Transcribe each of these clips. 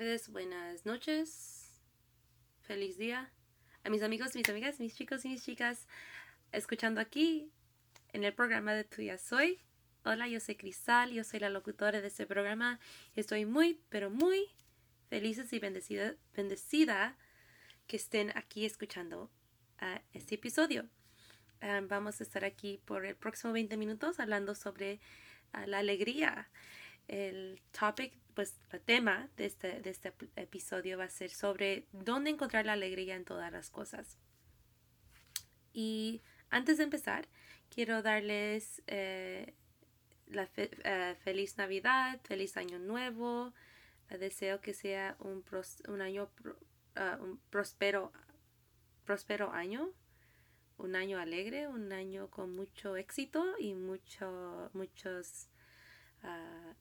tardes, buenas noches, feliz día. A mis amigos, mis amigas, mis chicos y mis chicas, escuchando aquí en el programa de Tuya Soy. Hola, yo soy Cristal, yo soy la locutora de este programa estoy muy, pero muy feliz y bendecida, bendecida que estén aquí escuchando este episodio. Ah, vamos a estar aquí por el próximo 20 minutos hablando sobre ah, la alegría. El topic pues el tema de este, de este episodio va a ser sobre dónde encontrar la alegría en todas las cosas. Y antes de empezar, quiero darles eh, la eh, feliz Navidad, feliz Año Nuevo. deseo que sea un, un año ah, un próspero, próspero año, un año alegre, un año con mucho éxito y mucho, muchos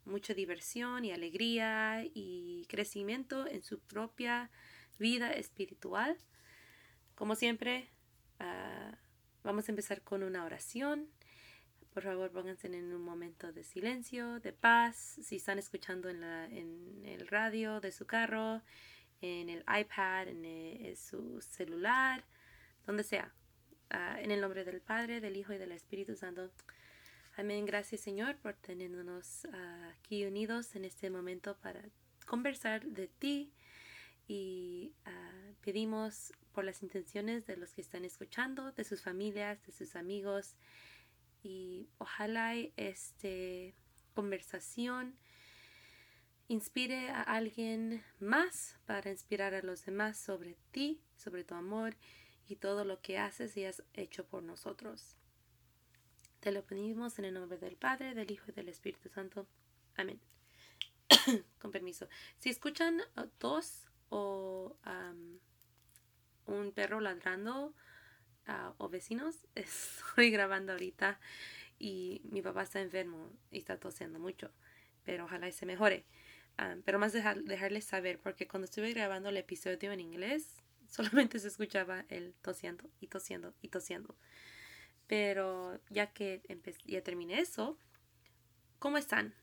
mucha diversión y alegría y crecimiento en su propia vida espiritual. Como siempre, ah, vamos a empezar con una oración. Por favor, pónganse en un momento de silencio, de paz. Si están escuchando en, la, en el radio de su carro, en el iPad, en, eh, su celular, donde sea. Ah, en el nombre del Padre, del Hijo y del Espíritu Santo. Amén. Gracias Señor por tenernos ah, aquí unidos en este momento para conversar de ti y ah, pedimos por las intenciones de los que están escuchando, de sus familias, de sus amigos y ojalá esta conversación inspire a alguien más para inspirar a los demás sobre ti, sobre tu amor y todo lo que haces y has hecho por nosotros. Te lo pedimos en el nombre del Padre, del Hijo y del Espíritu Santo. Amén. Con permiso. Si escuchan dos o un perro ladrando o vecinos, estoy grabando ahorita y mi papá está enfermo y está tosiendo mucho, pero ojalá y se mejore. pero más dejarles saber, porque cuando estuve grabando el episodio en inglés, solamente se escuchaba él tosiendo y tosiendo y tosiendo. Pero ya que ya terminé eso, ¿cómo están?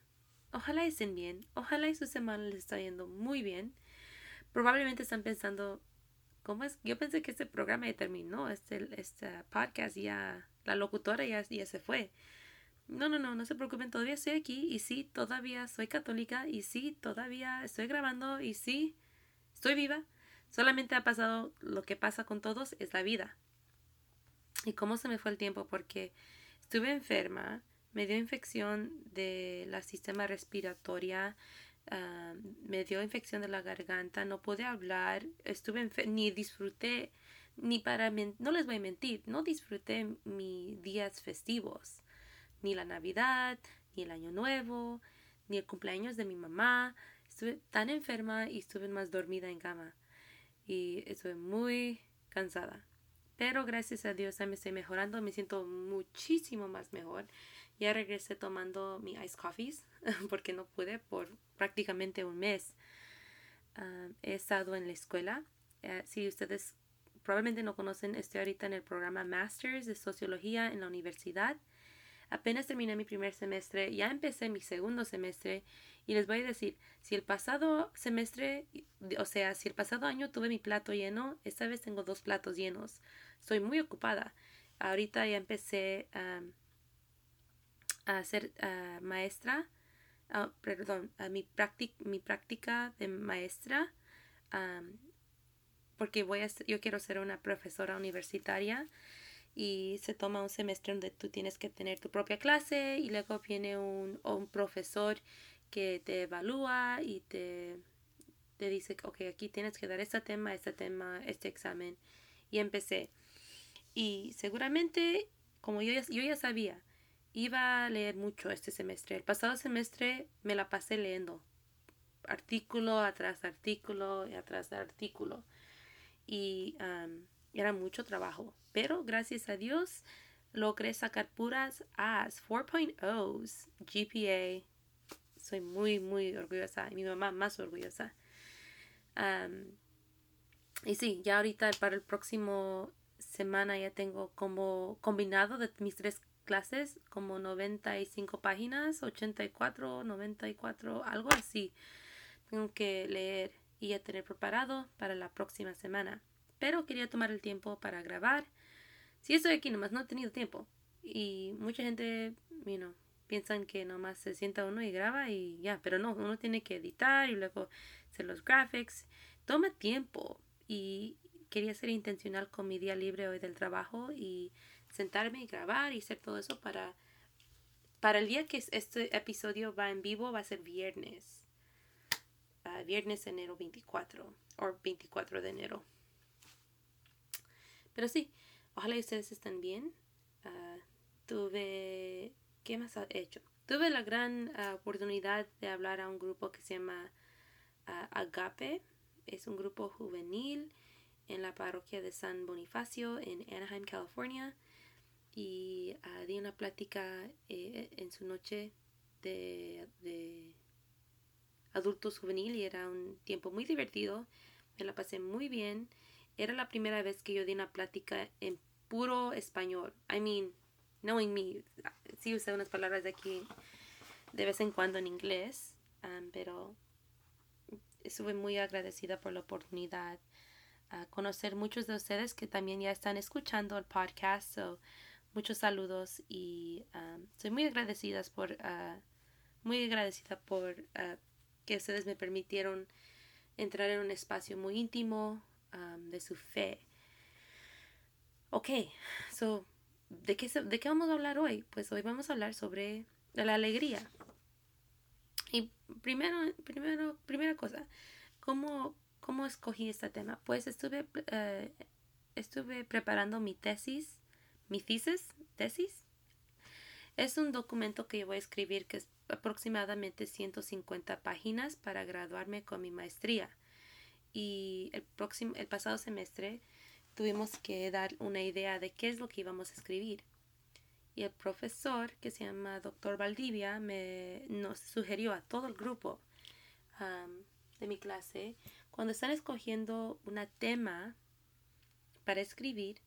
Ojalá estén bien. Ojalá y su semana les está yendo muy bien. Probablemente están pensando, ¿cómo es? Yo pensé que este programa ya terminó, este, este podcast ya, la locutora ya, ya se fue. No, no, no, no se preocupen, todavía estoy aquí y sí, todavía soy católica y sí, todavía estoy grabando y sí, estoy viva. Solamente ha pasado lo que pasa con todos, es la vida. ¿Y cómo se me fue el tiempo? Porque estuve enferma, me dio infección de la sistema respiratoria, ah, me dio infección de la garganta, no pude hablar, estuve ni disfruté, ni para, no les voy a mentir, no disfruté mis días festivos, ni la Navidad, ni el Año Nuevo, ni el cumpleaños de mi mamá. Estuve tan enferma y estuve más dormida en cama. Y estuve muy cansada. Pero gracias a Dios ya me estoy mejorando, me siento muchísimo más mejor. Ya regresé tomando mi ice coffees porque no pude por prácticamente un mes. Ah, he estado en la escuela. Eh, si ustedes probablemente no conocen, estoy ahorita en el programa Masters de Sociología en la universidad. Apenas terminé mi primer semestre, ya empecé mi segundo semestre y les voy a decir, si el pasado semestre, o sea, si el pasado año tuve mi plato lleno, esta vez tengo dos platos llenos estoy muy ocupada. Ahorita ya empecé a ser maestra, ah, perdón, a mi, mi práctica de maestra, porque voy a, yo quiero ser una profesora universitaria y se toma un semestre donde tú tienes que tener tu propia clase y luego viene un, un profesor que te evalúa y te, te dice, ok, aquí tienes que dar este tema, este tema, este examen. Y empecé. Y seguramente, como yo ya, yo ya sabía, iba a leer mucho este semestre. El pasado semestre me la pasé leyendo artículo atrás artículo y atrás artículo. Y era mucho trabajo. Pero gracias a Dios logré sacar puras A's, 4.0s, GPA. Soy muy, muy orgullosa. Y mi mamá más orgullosa. y sí, ya ahorita para el próximo semana ya tengo como combinado de mis tres clases como 95 páginas, 84, 94, algo así. Tengo que leer y ya tener preparado para la próxima semana. Pero quería tomar el tiempo para grabar. Si estoy aquí nomás, no he tenido tiempo. Y mucha gente, you know, piensan que nomás se sienta uno y graba y ya, pero no, uno tiene que editar y luego hacer los graphics. Toma tiempo y quería ser intencional con mi día libre hoy del trabajo y sentarme y grabar y hacer todo eso para para el día que este episodio va en vivo va a ser viernes. Uh, viernes enero 24 o 24 de enero. Pero sí, ojalá ustedes estén bien. Uh, tuve ¿Qué más ha hecho? Tuve la gran ah, oportunidad de hablar a un grupo que se llama Agape. Es un grupo juvenil en la parroquia de San Bonifacio en Anaheim, California. Y ah, di una plática eh, en su noche de, de adultos juvenil y era un tiempo muy divertido. Me la pasé muy bien. Era la primera vez que yo di una plática en puro español. I mean, knowing me, sí usé unas palabras de aquí de vez en cuando en inglés, um, pero estuve muy agradecida por la oportunidad a conocer muchos de ustedes que también ya están escuchando el podcast. So, muchos saludos y um, soy muy agradecida por uh, muy agradecida por uh, que ustedes me permitieron entrar en un espacio muy íntimo um, de su fe. Ok, so ¿de qué, ¿de qué vamos a hablar hoy? Pues hoy vamos a hablar sobre la alegría. Y primero, primero, primera cosa, ¿cómo, cómo escogí este tema? Pues estuve, eh, estuve preparando mi tesis, mi thesis, tesis. Es un documento que yo voy a escribir que es aproximadamente 150 páginas para graduarme con mi maestría. Y el, próximo, el pasado semestre tuvimos que dar una idea de qué es lo que íbamos a escribir. Y el profesor, que se llama Doctor Valdivia, me, nos sugirió a todo el grupo de mi clase, cuando están escogiendo un tema para escribir,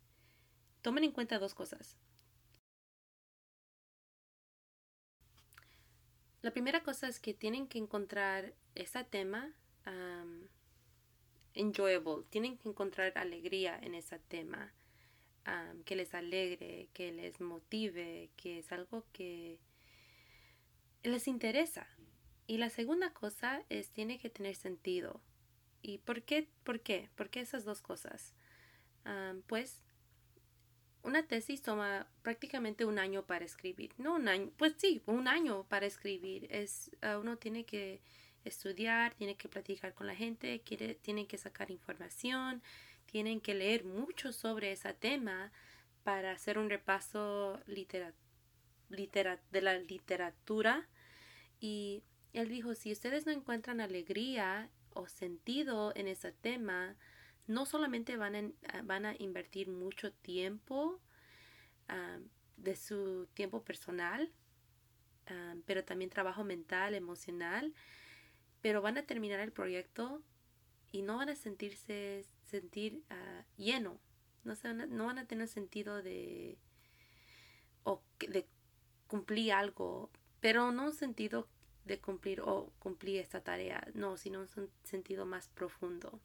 tomen en cuenta dos cosas. La primera cosa es que tienen que encontrar ese tema enjoyable, tienen que encontrar alegría en ese tema, que les alegre, que les motive, que es algo que les interesa. Y la segunda cosa es tiene que tener sentido. ¿Y por qué? ¿Por qué? ¿Por qué esas dos cosas? pues una tesis toma prácticamente un año para escribir. No un año, pues sí, un año para escribir. Es, ah, uno tiene que estudiar, tiene que platicar con la gente, quiere, tienen que sacar información, tienen que leer mucho sobre ese tema para hacer un repaso litera, de la literatura. Y él dijo, si ustedes no encuentran alegría o sentido en ese tema, no solamente van a, van a invertir mucho tiempo ah, de su tiempo personal, ah, pero también trabajo mental, emocional, pero van a terminar el proyecto y no van a sentirse sentir uh, lleno no, se van a, no van a tener sentido de o de cumplir algo pero no un sentido de cumplir o cumplir esta tarea no sino un sentido más profundo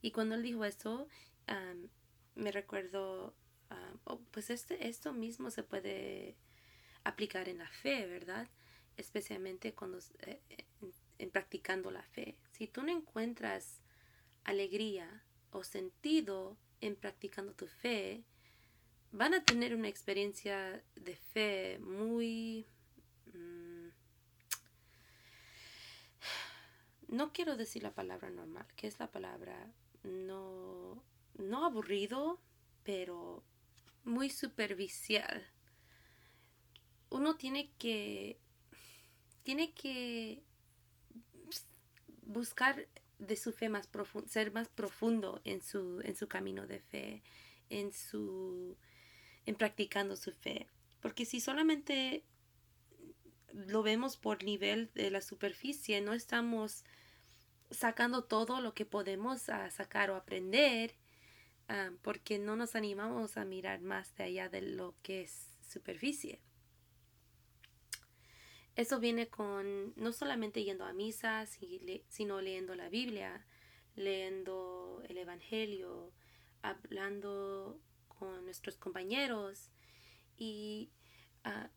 y cuando él dijo um, me recuerdo um, oh, pues este esto mismo se puede aplicar en la fe verdad especialmente cuando eh, en, practicando la fe. Si tú no encuentras alegría o sentido en practicando tu fe, van a tener una experiencia de fe muy... no quiero decir la palabra normal, que es la palabra no, no aburrido, pero muy superficial. Uno tiene que tiene que buscar de su fe más profundo, ser más profundo en su, en su camino de fe, en su, en practicando su fe. Porque si solamente lo vemos por nivel de la superficie, no estamos sacando todo lo que podemos sacar o aprender, ah, porque no nos animamos a mirar más de allá de lo que es superficie. eso viene con no solamente yendo a misa, sino leyendo la Biblia, leyendo el Evangelio, hablando con nuestros compañeros y ah,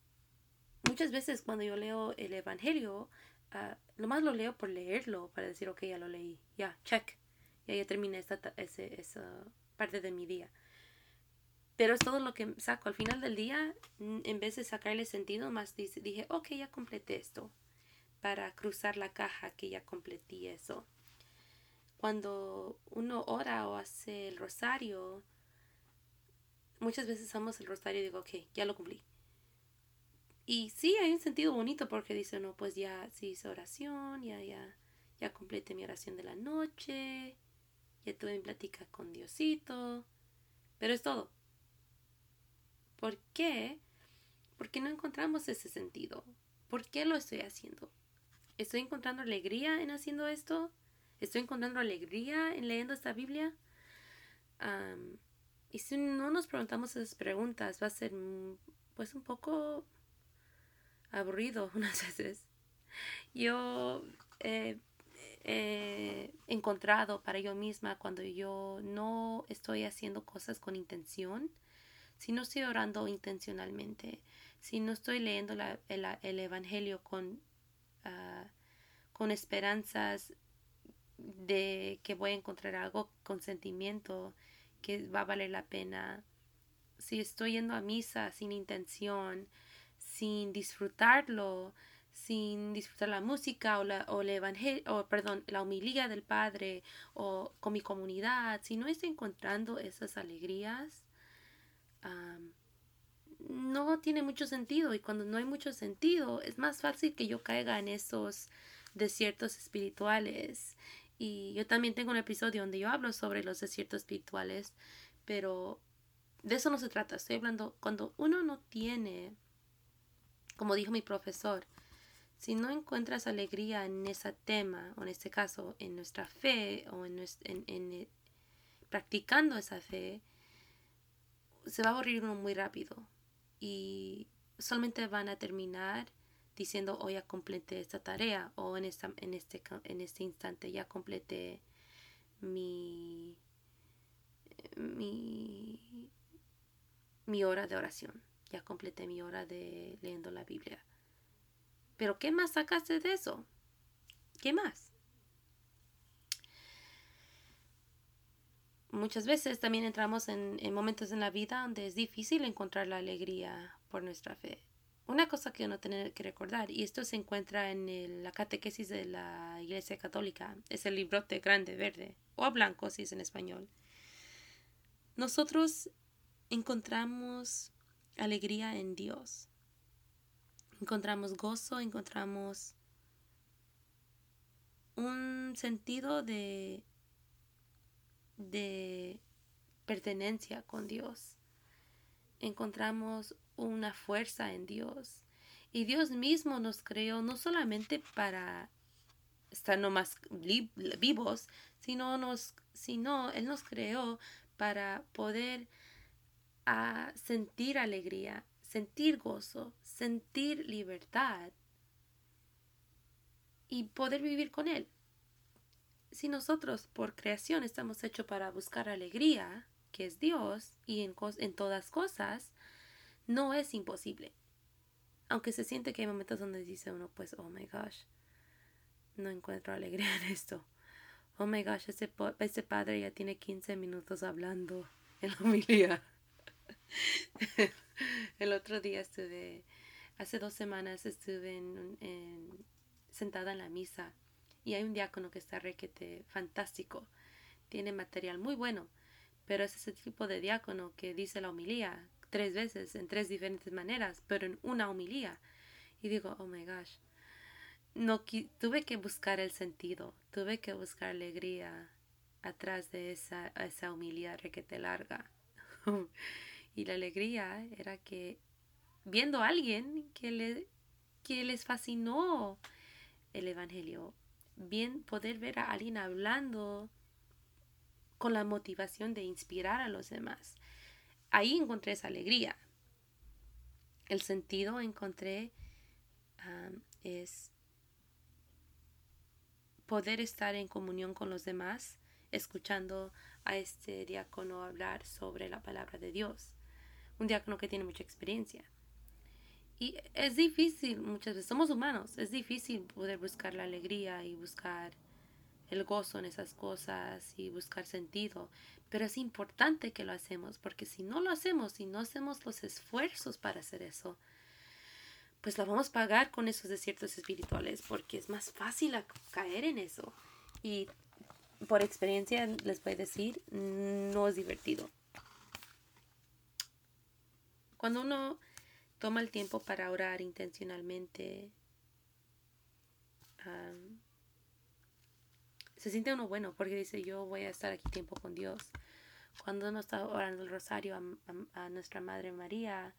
muchas veces cuando yo leo el Evangelio, uh, nomás lo leo por leerlo, para decir, ok, ya lo leí, ya, check, ya, ya terminé esta, esa parte de mi día. Pero es todo lo que saco. Al final del día, en vez de sacarle sentido, más dije, ok, ya completé esto. Para cruzar la caja que ya completé eso. Cuando uno ora o hace el rosario, muchas veces hacemos el rosario y digo, ok, ya lo cumplí. Y sí, hay un sentido bonito porque dice, no, pues ya sí hice oración, ya, ya, ya completé mi oración de la noche, ya tuve mi plática con Diosito, pero es todo. ¿Por qué? Porque no encontramos ese sentido. ¿Por qué lo estoy haciendo? ¿Estoy encontrando alegría en haciendo esto? ¿Estoy encontrando alegría en leyendo esta Biblia? y si no nos preguntamos esas preguntas, va a ser mm, pues un poco aburrido unas veces. Yo he encontrado para yo misma cuando yo no estoy haciendo cosas con intención, si no estoy orando intencionalmente, si no estoy leyendo el, Evangelio con, ah, con esperanzas de que voy a encontrar algo con sentimiento que va a valer la pena, si estoy yendo a misa sin intención, sin disfrutarlo, sin disfrutar la música o la, o el evangelio, o perdón, la humilía del Padre o con mi comunidad, si no estoy encontrando esas alegrías, no tiene mucho sentido. Y cuando no hay mucho sentido es más fácil que yo caiga en esos desiertos espirituales. Y yo también tengo un episodio donde yo hablo sobre los desiertos espirituales pero de eso no se trata. Estoy hablando cuando uno no tiene como dijo mi profesor, si no encuentras alegría en ese tema, o en este caso en nuestra fe, o en, eh, practicando esa fe, se va a aburrir uno muy rápido. Y solamente van a terminar diciendo, oh, ya completé esta tarea, o en, este, este instante ya completé mi, mi hora de oración ya completé mi hora de leyendo la Biblia. Pero ¿qué más sacaste de eso? ¿Qué más? Muchas veces también entramos en, momentos en la vida donde es difícil encontrar la alegría por nuestra fe. Una cosa que uno tiene que recordar, y esto se encuentra en la catequesis de la Iglesia Católica, es el librote grande verde, o blanco si es en español. Nosotros encontramos alegría en Dios. Encontramos gozo, encontramos un sentido de, de pertenencia con Dios. Encontramos una fuerza en Dios. Y Dios mismo nos creó no solamente para estar nomás vivos, sino, nos, sino Él nos creó para poder a sentir alegría, sentir gozo, sentir libertad y poder vivir con Él. Si nosotros por creación estamos hechos para buscar alegría, que es Dios, y en, todas cosas, no es imposible. Aunque se siente que hay momentos donde dice uno, pues, oh my gosh, no encuentro alegría en esto. Oh my gosh, ese, ese padre ya tiene 15 minutos hablando en la homilía. el otro día estuve, hace dos semanas estuve en, sentada en la misa y hay un diácono que está requete fantástico. Tiene material muy bueno, pero es ese tipo de diácono que dice la homilía tres veces en tres diferentes maneras, pero en una homilía. Y digo, oh my gosh. No, tuve que buscar el sentido, tuve que buscar alegría atrás de esa, esa homilía requete larga. Y la alegría era que viendo a alguien que, le, que les fascinó el Evangelio, bien poder ver a alguien hablando con la motivación de inspirar a los demás. Ahí encontré esa alegría. El sentido encontré es poder estar en comunión con los demás, escuchando a este diácono hablar sobre la palabra de Dios. Un diácono que tiene mucha experiencia. Y es difícil, muchas veces somos humanos, es difícil poder buscar la alegría y buscar el gozo en esas cosas y buscar sentido. Pero es importante que lo hacemos, porque si no lo hacemos, si no hacemos los esfuerzos para hacer eso, pues la vamos a pagar con esos desiertos espirituales, porque es más fácil caer en eso. Y por experiencia les voy a decir, no es divertido. Cuando uno toma el tiempo para orar intencionalmente, se siente uno bueno porque dice yo voy a estar aquí tiempo con Dios. Cuando uno está orando el rosario a, nuestra Madre María,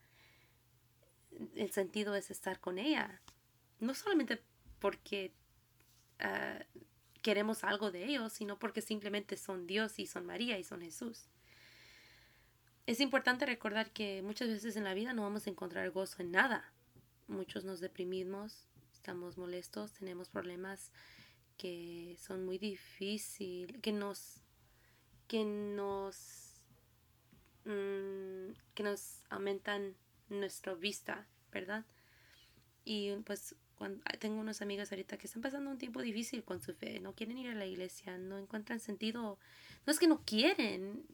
el sentido es estar con ella. No solamente porque ah, queremos algo de ellos, sino porque simplemente son Dios y son María y son Jesús. Es importante recordar que muchas veces en la vida no vamos a encontrar gozo en nada. Muchos nos deprimimos, estamos molestos, tenemos problemas que son muy difíciles, que nos, que nos, mm, que nos aumentan nuestra vista, ¿verdad? Y pues cuando, tengo unas amigas ahorita que están pasando un tiempo difícil con su fe, no quieren ir a la iglesia, no encuentran sentido, no es que no quieren,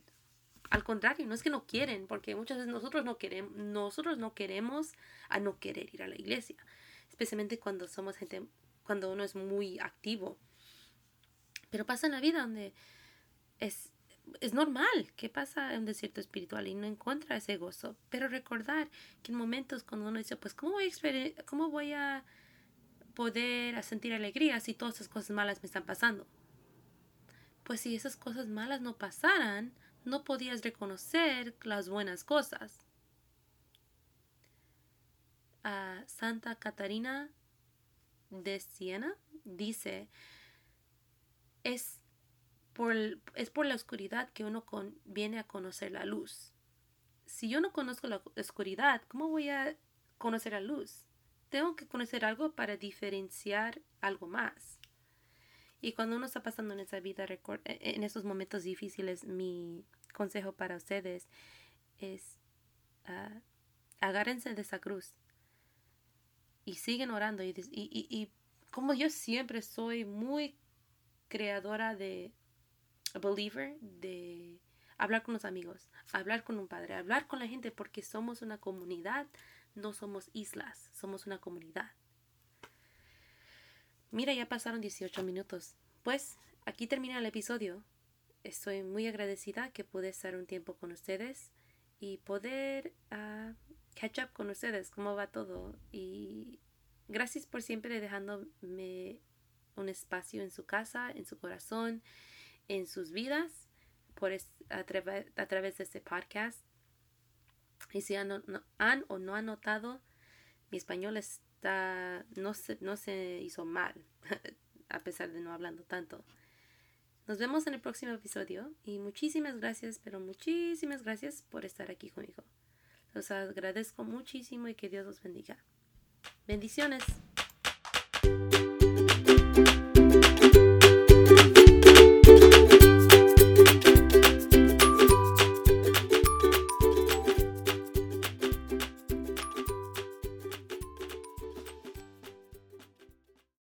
al contrario, no es que no quieren, porque muchas veces nosotros no queremos, nosotros no queremos a no querer ir a la iglesia, especialmente cuando somos gente cuando uno es muy activo. Pero pasa en la vida donde es, es normal que pasa en un desierto espiritual y no encuentra ese gozo. Pero recordar que en momentos cuando uno dice, pues, ¿cómo voy a, cómo voy a poder sentir alegría si todas esas cosas malas me están pasando? Pues si esas cosas malas no pasaran, no podías reconocer las buenas cosas. Santa Catarina de Siena dice, es por, es por la oscuridad que uno viene a conocer la luz. Si yo no conozco la oscuridad, ¿cómo voy a conocer la luz? Tengo que conocer algo para diferenciar algo más. Y cuando uno está pasando en esa vida, e, en esos momentos difíciles, mi consejo para ustedes es uh, agárrense de esa cruz y siguen orando. Y, y, y, como yo siempre soy muy creadora de believer, de hablar con los amigos, hablar con un padre, hablar con la gente, porque somos una comunidad, no somos islas, somos una comunidad. Mira, ya pasaron 18 minutos. Pues aquí termina el episodio. Estoy muy agradecida que pude estar un tiempo con ustedes y poder uh, catch up con ustedes, cómo va todo. Y gracias por siempre dejándome un espacio en su casa, en su corazón, en sus vidas, por a, través de este podcast. Y si han, han, o no han notado, mi español está, no se, no se hizo mal, a pesar de no hablando tanto. Nos vemos en el próximo episodio y muchísimas gracias, pero muchísimas gracias por estar aquí conmigo. Los agradezco muchísimo y que Dios los bendiga. Bendiciones.